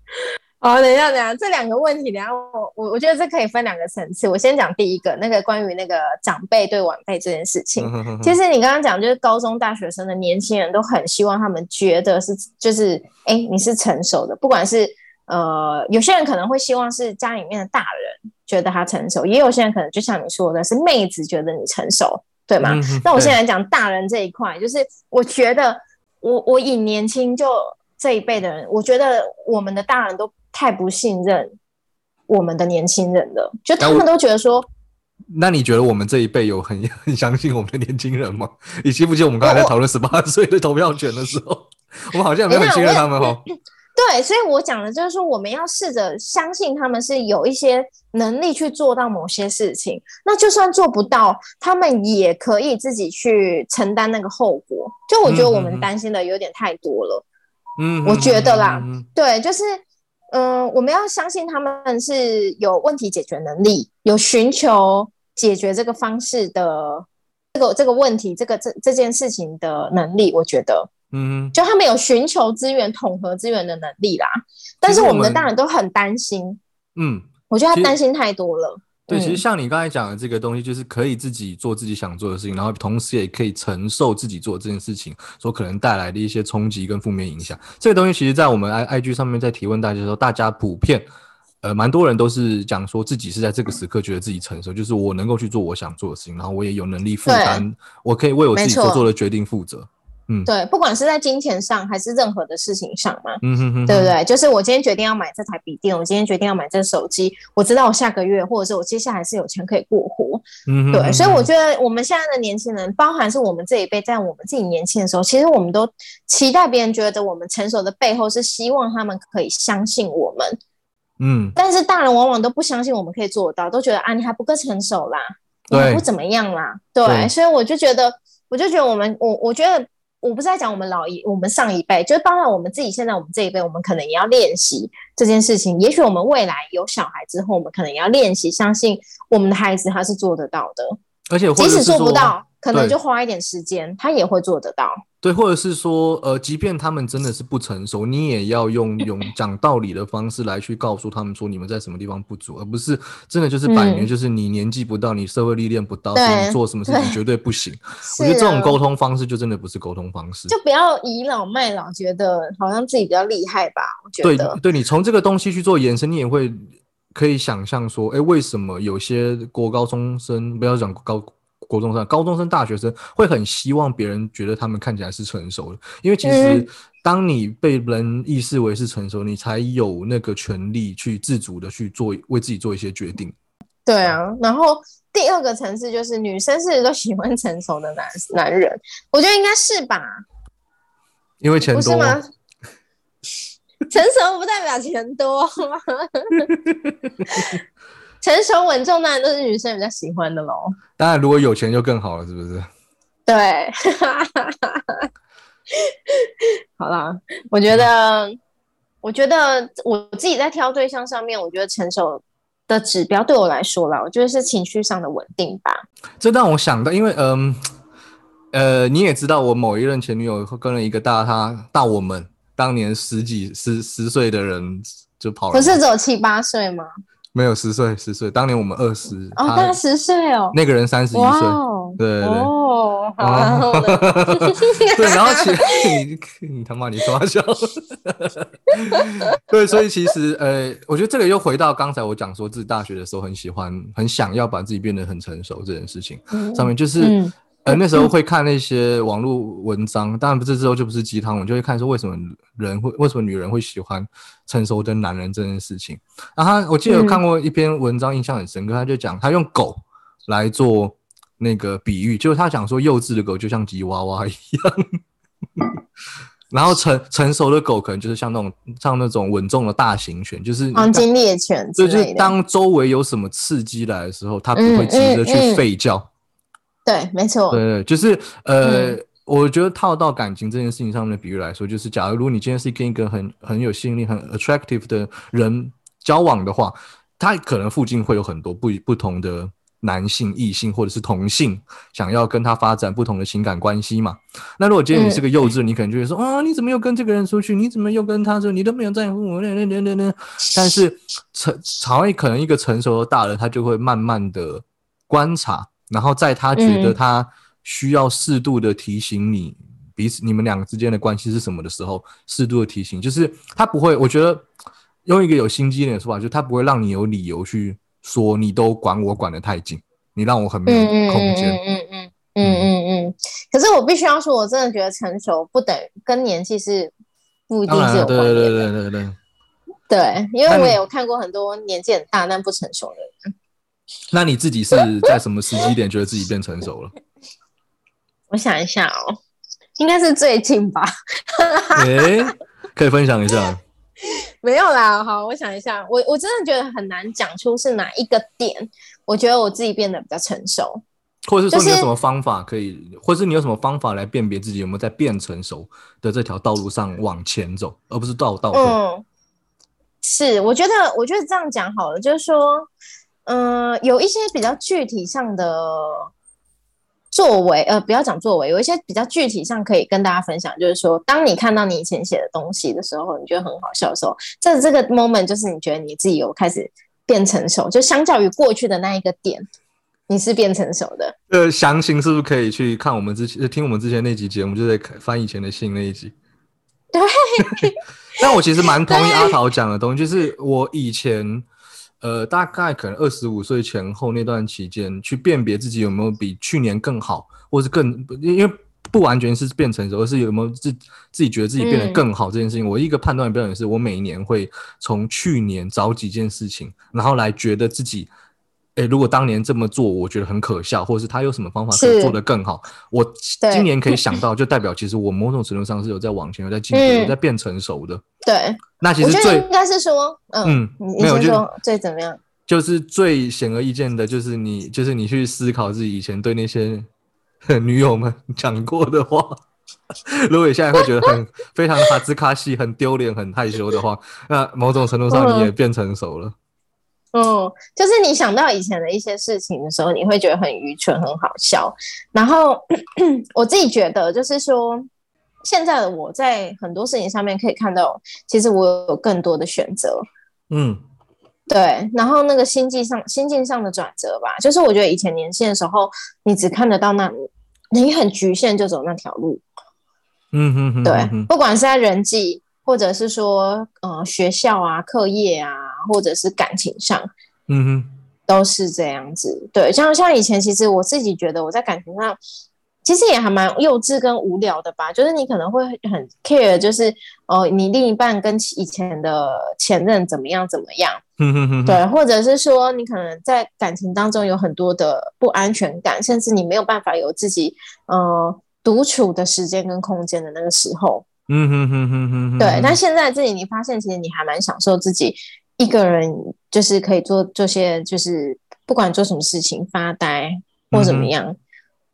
哦，等一下，等一下，这两个问题，等一下我我我觉得这可以分两个层次。我先讲第一个，那个关于那个长辈对晚辈这件事情。其实你刚刚讲，就是高中大学生的年轻人都很希望他们觉得是，就是哎，你是成熟的，不管是呃，有些人可能会希望是家里面的大人觉得他成熟，也有些人可能就像你说的是妹子觉得你成熟，对吗？嗯那我现在讲大人这一块，就是我觉得我我以年轻就这一辈的人，我觉得我们的大人都太不信任我们的年轻人了，就他们都觉得说，那你觉得我们这一辈有很 <laughs> 很相信我们的年轻人吗？你记不记得我们刚才在讨论十八岁的投票权的时候，我们好像没有很信任他们哦。对，所以我讲的就是说，我们要试着相信他们是有一些能力去做到某些事情。那就算做不到，他们也可以自己去承担那个后果。就我觉得我们担心的有点太多了。嗯，我觉得啦，嗯对，就是嗯、呃我们要相信他们是有问题解决能力，有寻求解决这个方式的这个这个问题，这个这这件事情的能力。我觉得。嗯，就他们有寻求资源、统合资源的能力啦，但是我们的大人都很担心，嗯，我觉得他担心太多了。对，嗯其实像你刚才讲的这个东西，就是可以自己做自己想做的事情，然后同时也可以承受自己做这件事情所可能带来的一些冲击跟负面影响。这个东西其实，在我们 i i g 上面在提问大家的时候，大家普遍呃蛮多人都是讲说自己是在这个时刻觉得自己成熟，就是我能够去做我想做的事情，然后我也有能力负担，我可以为我自己所做的决定负责。对，不管是在金钱上还是任何的事情上嘛，嗯哼哼，对不对？就是我今天决定要买这台笔电，我今天决定要买这手机，我知道我下个月或者是我接下来是有钱可以过活。嗯哼对，所以我觉得我们现在的年轻人，包含是我们这一辈，在我们自己年轻的时候，其实我们都期待别人觉得我们成熟的背后是希望他们可以相信我们。嗯，但是大人往往都不相信我们可以做到，都觉得啊你还不够成熟啦，你还对不怎么样啦，对，对所以我就觉得，我就觉得我们，我我觉得我不是在讲我们老一，我们上一辈，就是包括我们自己现在我们这一辈，我们可能也要练习这件事情。也许我们未来有小孩之后，我们可能也要练习，相信我们的孩子他是做得到的，而且即使做不到，可能就花一点时间，他也会做得到。对，或者是说，呃，即便他们真的是不成熟，你也要用用 <laughs> 讲道理的方式来去告诉他们说你们在什么地方不足，而不是真的就是摆明嗯就是你年纪不到，你社会历练不到，所以你做什么事情绝对不行。<laughs> 我觉得这种啊沟通方式就真的不是沟通方式。就不要倚老卖老，觉得好像自己比较厉害吧？我觉得，对，你从这个东西去做延伸，你也会可以想象说，哎，为什么有些国高中生，不要讲高国中生，高中生、大学生会很希望别人觉得他们看起来是成熟的，因为其实嗯当你被人意识为是成熟，你才有那个权利去自主的去做为自己做一些决定。对啊，然后第二个层次就是女生是都喜欢成熟的男男人？我觉得应该是吧，因为钱多，不是吗？<laughs> 成熟不代表钱多，<laughs> 成熟稳重当然都是女生比较喜欢的喽。当然如果有钱就更好了，是不是？对，<laughs> 好啦，我觉得，我觉得我自己在挑对象上面，我觉得成熟的指标对我来说啦，我觉得是情绪上的稳定吧。这让我想到，因为嗯呃你也知道，我某一任前女友跟了一个大她大我们当年十几十十岁的人就跑了，不是只有七八岁吗？没有十岁十岁，当年我们二十，哦，他大十岁哦。那个人三十一岁，对对对。哦，好 <laughs> 对，然后其实你 <laughs> 你他妈你抓笑，对，所以其实呃，我觉得这个又回到刚才我讲说自己大学的时候很喜欢很想要把自己变得很成熟这件事情上面，就是、嗯呃那时候会看那些网络文章，当然不是之后就不是鸡汤文，就会看说为什么人会为什么女人会喜欢成熟的男人这件事情。然后我记得有看过一篇文章，印象很深刻，他就讲他用狗来做那个比喻，就是他讲说幼稚的狗就像吉娃娃一样。<laughs> 然后成成熟的狗可能就是像那种像那种稳重的大型犬，就是黄金猎犬之就是。当周围有什么刺激来的时候，它不嗯会急着去嗯嗯吠叫。对，没错，对对，就是呃，嗯我觉得套到感情这件事情上面的比喻来说，就是假如如果你今天是跟一个很很有吸引力、很 attractive 的人交往的话，他可能附近会有很多不不同的男性、异性或者是同性想要跟他发展不同的情感关系嘛。那如果今天你是个幼稚，你可能就会说啊，你怎么又跟这个人出去？你怎么又跟他说？你都没有在乎我，那那那那那。但是成常会可能一个成熟的大人，他就会慢慢的观察，然后在他觉得嗯他需要适度的提醒你彼此你们两个之间的关系是什么的时候，适度的提醒，就是他不会，我觉得用一个有心机一点的说法，就是他不会让你有理由去说你都管我管得太紧，你让我很没有嗯嗯嗯空间。嗯嗯嗯嗯嗯嗯。可是我必须要说，我真的觉得成熟不等于跟年纪是不一定是有关对对联的。对对对对。对，因为我也有看过很多年纪很大但不成熟的人。那你自己是在什么时机点觉得自己变成熟了？<laughs> 我想一下哦，应该是最近吧。<laughs> 诶、可以分享一下。没有啦，好，我想一下，我我真的觉得很难讲出是哪一个点，我觉得我自己变得比较成熟。或者是说你有什么方法可以，或者是你有什么方法来辨别自己有没有在变成熟的这条道路上往前走，而不是倒倒退。嗯，是，我觉得，我觉得这样讲好了，就是说，嗯、有一些比较具体上的作为，呃，不要讲作为，有一些比较具体上可以跟大家分享，就是说，当你看到你以前写的东西的时候，你觉得很好笑的时候，这这个 moment 就是你觉得你自己有开始变成熟，就相较于过去的那一个点，你是变成熟的。呃，详情是不是可以去看我们之前呃听我们之前那集节目，就在翻以前的信那一集。对。<laughs> 但我其实蛮同意阿桃讲的东西，<laughs> 就是我以前呃大概可能二十五岁前后那段期间，去辨别自己有没有比去年更好，或是更因为。不完全是变成熟，而是有没有自自己觉得自己变得嗯更好这件事情。我一个判断标准是我每一年会从去年找几件事情，然后来觉得自己诶，如果当年这么做，我觉得很可笑，或者是他有什么方法可以做得更好，我今年可以想到，就代表其实我某种程度上是有在往前，有在进步，嗯有在变成熟的。对，那其实最应该是说，嗯，嗯你你没有就先说最怎么样？就是最显而易见的，就是你就是你去思考自己以前对那些女友们讲过的话。<laughs> 如果你现在会觉得很非常哈兹卡西、很丢脸、很害羞的话，那某种程度上你也变成熟了。嗯，就是你想到以前的一些事情的时候，你会觉得很愚蠢、很好笑。然后 <clears throat> 我自己觉得，就是说，现在的我在很多事情上面可以看到，其实我有更多的选择。嗯对，然后那个心境上、心境上的转折吧，就是我觉得以前年轻的时候，你只看得到那，你很局限，就走那条路。嗯哼哼，对嗯哼，不管是在人际，或者是说，呃，学校啊、课业啊，或者是感情上，嗯哼，都是这样子。对，像像以前，其实我自己觉得我在感情上，其实也还蛮幼稚跟无聊的吧。就是你可能会很 care，就是哦，你另一半跟以前的前任怎么样怎么样，嗯哼哼，对，或者是说你可能在感情当中有很多的不安全感，甚至你没有办法有自己呃独处的时间跟空间的那个时候。嗯哼哼哼哼哼，对，但现在自己你发现，其实你还蛮享受自己一个人，就是可以做这些，就是不管做什么事情，发呆或怎么样。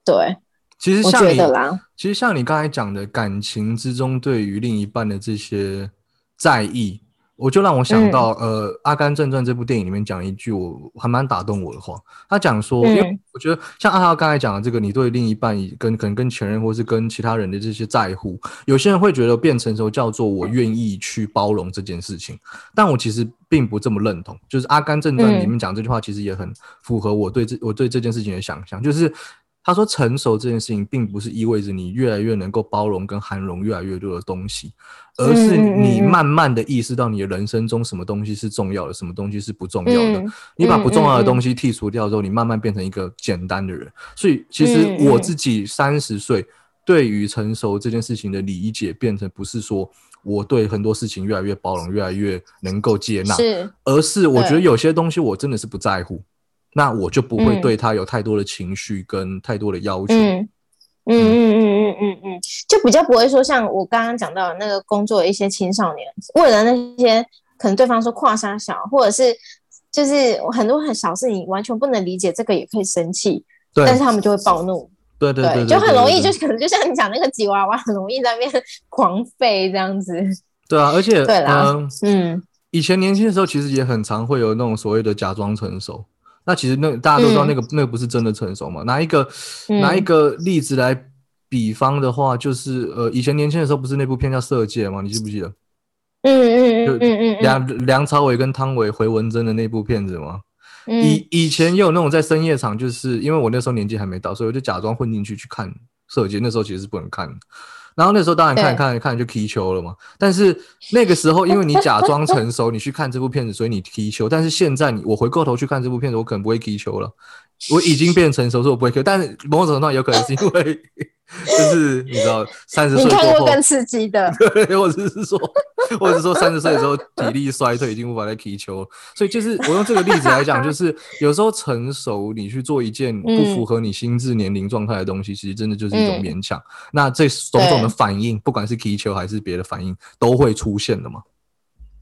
对，其实像你觉得啦，其实像你刚才讲的感情之中对于另一半的这些在意，我就让我想嗯到，呃，《阿甘正传》这部电影里面讲一句我还蛮打动我的话。他讲说，因为嗯我觉得像阿浩刚才讲的这个，你对另一半跟可能跟前任或是跟其他人的这些在乎，有些人会觉得变成熟叫做我愿意去包容这件事情，但我其实并不这么认同。就是《阿甘正传》里面讲这句话，其实也很符合我对这我对这件事情的想象，就是。他说：“成熟这件事情，并不是意味着你越来越能够包容跟涵容越来越多的东西，而是你慢慢的意识到你的人生中什么东西是重要的，什么东西是不重要的。嗯你把不重要的东西，剔除掉之后，你慢慢变成一个简单的人。所以，其实我自己三十岁，对于成熟这件事情的理解，变成不是说我对很多事情越来越包容，越来越能够接纳，而是我觉得有些东西我真的是不在乎，那我就不会嗯对他有太多的情绪跟太多的要求。嗯。嗯嗯嗯嗯嗯嗯，就比较不会说像我刚刚讲到的那个工作的一些青少年，为了那些可能对方说跨沙小，或者是就是很多很小事你完全不能理解，这个也可以生气，但是他们就会暴怒，对对对，就很容易，对就可能就像你讲那个吉娃娃，很容易在那边 <laughs> 狂吠这样子。对啊，而且对啦嗯，嗯以前年轻的时候，其实也很常会有那种所谓的假装成熟。那其实那大家都知道，嗯那个、那个不是真的成熟嘛？拿一个、嗯拿一个例子来比方的话，就是呃，以前年轻的时候不是那部片叫《色戒》吗？你记不记得？嗯嗯就嗯嗯嗯梁梁朝伟跟汤唯回文珍的那部片子吗？嗯以以前也有那种在深夜场，就是因为我那时候年纪还没到，所以我就假装混进去去看《色戒》。那时候其实是不能看的，然后那时候当然看对看看就踢球了嘛。但是那个时候，因为你假装成熟，你去看这部片子，所以你踢球。但是现在你我回过头去看这部片子，我可能不会踢球了。我已经变成熟，所以我不会踢。但是某种程度上有可能是因为，<laughs> 就是你知道三十岁你看过后，更刺激的，<laughs> 对，或者是说，或者是说三十岁的时候体力衰退，已经无法再踢球了。所以就是我用这个例子来讲，就是有时候成熟，你去做一件不符合你心智年龄状态的东西，其实真的就是一种嗯勉强。那这种种的反应，不管是踢球还是别的反应，都会出现的嘛。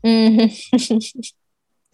嗯，<laughs>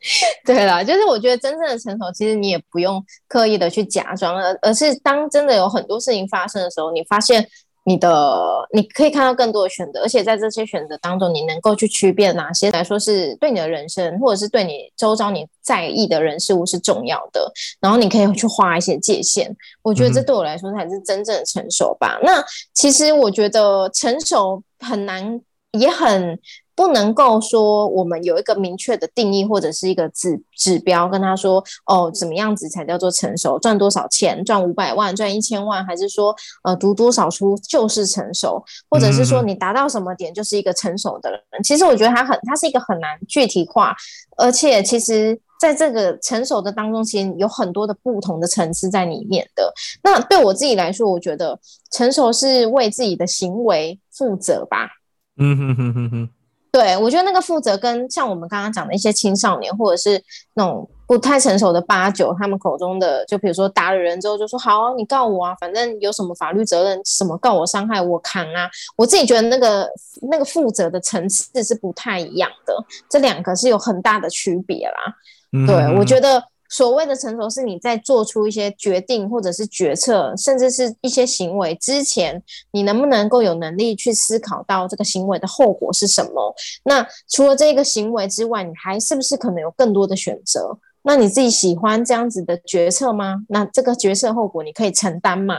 <laughs> 对啦，就是我觉得真正的成熟，其实你也不用刻意的去假装，而而是当真的有很多事情发生的时候，你发现你的你可以看到更多的选择，而且在这些选择当中，你能够去区别哪些来说是对你的人生，或者是对你周遭你在意的人事物是重要的，然后你可以去画一些界限。我觉得这对我来说才是真正的成熟吧。那其实我觉得成熟很难，也很。不能够说我们有一个明确的定义或者是一个指指标，跟他说哦，怎么样子才叫做成熟？赚多少钱？赚五百万？赚一千万？还是说呃读多少书就是成熟？或者是说嗯你达到什么点就是一个成熟的人？其实我觉得他很，他是一个很难具体化，而且其实在这个成熟的当中，其实有很多的不同的层次在里面的。那对我自己来说，我觉得成熟是为自己的行为负责吧。嗯哼哼哼哼，对，我觉得那个负责跟像我们刚刚讲的一些青少年，或者是那种不太成熟的八九，他们口中的，就比如说打了人之后就说好啊，你告我啊，反正有什么法律责任，什么告我伤害我扛啊。我自己觉得那个那个负责的层次是不太一样的，这两个是有很大的区别啦。嗯对，我觉得得所谓的成熟，是你在做出一些决定或者是决策，甚至是一些行为之前，你能不能够有能力去思考到这个行为的后果是什么？那除了这个行为之外，你还是不是可能有更多的选择？那你自己喜欢这样子的决策吗？那这个决策后果你可以承担吗？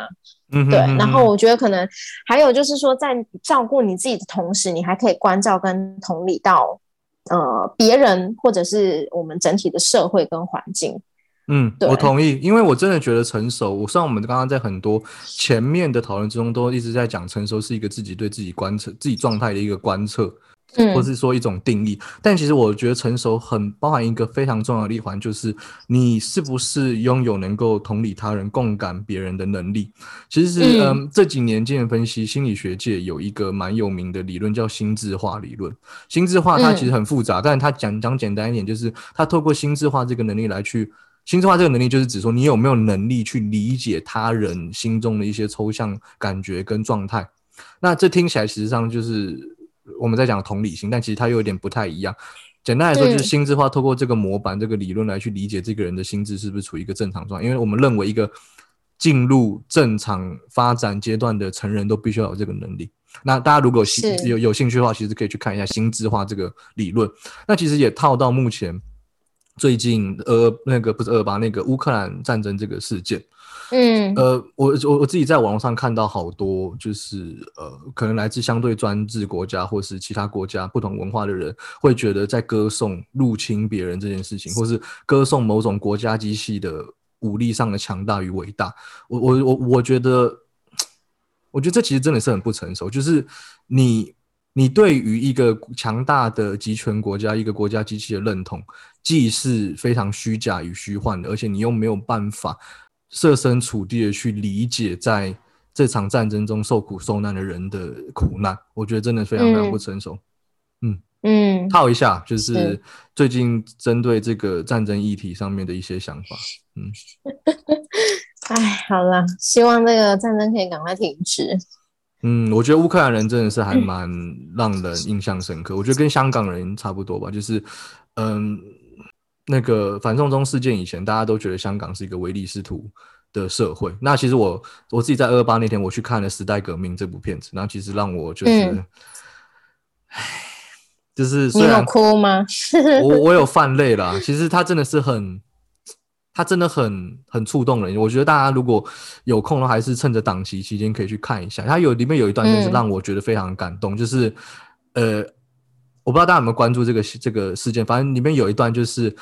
嗯对，然后我觉得可能还有就是说，在照顾你自己的同时，你还可以关照跟同理到呃别人，或者是我们整体的社会跟环境。嗯，对我同意，因为我真的觉得成熟。我像我们刚刚在很多前面的讨论之中都一直在讲成熟是一个自己对自己观测、自己状态的一个观测，嗯或是说一种定义。但其实我觉得成熟很包含一个非常重要的一环，就是你是不是拥有能够同理他人、共感别人的能力。其实是嗯嗯这几年经验分析心理学界有一个蛮有名的理论叫心智化理论。心智化它其实很复杂，但是它讲讲简单一点，就是它透过心智化这个能力来去。心智化这个能力就是指说，你有没有能力去理解他人心中的一些抽象感觉跟状态。那这听起来实际上就是我们在讲同理心，但其实它又有点不太一样。简单来说，就是嗯心智化透过这个模板、这个理论来去理解这个人的心智是不是处于一个正常状态。因为我们认为一个进入正常发展阶段的成人都必须要有这个能力。那大家如果有兴是有有兴趣的话，其实可以去看一下心智化这个理论。那其实也套到目前最近呃那个不是二八那个乌克兰战争这个事件。嗯呃，我我我自己在网络上看到好多，就是呃，可能来自相对专制国家或是其他国家不同文化的人，会觉得在歌颂入侵别人这件事情，或是歌颂某种国家机器的武力上的强大与伟大。我我我我觉得，我觉得这其实真的是很不成熟，就是你你对于一个强大的集权国家、一个国家机器的认同，既是非常虚假与虚幻的，而且你又没有办法。设身处地的去理解在这场战争中受苦受难的人的苦难，我觉得真的非常非常不成熟。嗯嗯，套一下，就是是最近针对这个战争议题上面的一些想法。嗯 <laughs> 哎，好了，希望这个战争可以赶快停止。<laughs> 嗯，我觉得乌克兰人真的是还蛮让人印象深刻。我觉得跟香港人差不多吧，就是嗯，那个反送中事件以前，大家都觉得香港是一个唯利是图的社会。那其实我我自己在二二八那天我去看了《时代革命》这部片子，然后其实让我就是，嗯唉，就是你然哭吗？<laughs> 我我有泛泪啦，其实他真的是很，他真的很很触动人。我觉得大家如果有空的话，还是趁着档期期间可以去看一下。他有里面有一段就是嗯让我觉得非常感动，就是呃，我不知道大家有没有关注这个这个事件，反正里面有一段就是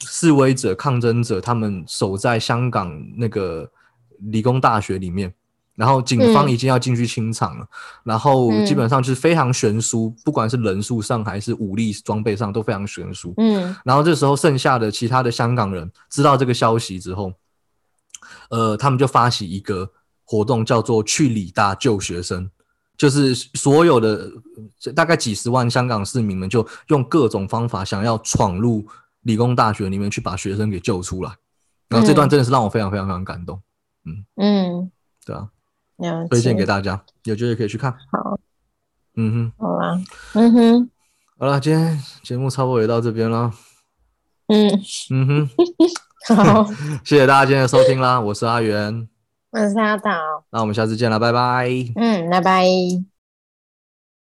示威者、抗争者他们守在香港那个理工大学里面。然后警方嗯已经要进去清场了，然后基嗯本上就是非常悬殊，不管是人数上还是武力装备上都非常悬殊。嗯然后这时候剩下的其他的香港人知道这个消息之后，呃，他们就发起一个活动，叫做“去理大救学生”，就是所有的呃大概几十万香港市民们就用各种方法想要闯入理工大学里面去把学生给救出来。然后这段嗯。真的是让我非常非常非常感动，嗯嗯，对啊，推荐给大家，有机会可以去看。好，嗯哼。好啦，嗯哼，哼，好了，今天节目差不多也到这边了。嗯，嗯哼，<laughs> 好，<laughs> 谢谢大家今天的收听啦，我是阿元，我是阿岛，那我们下次见了，拜拜。嗯，拜拜。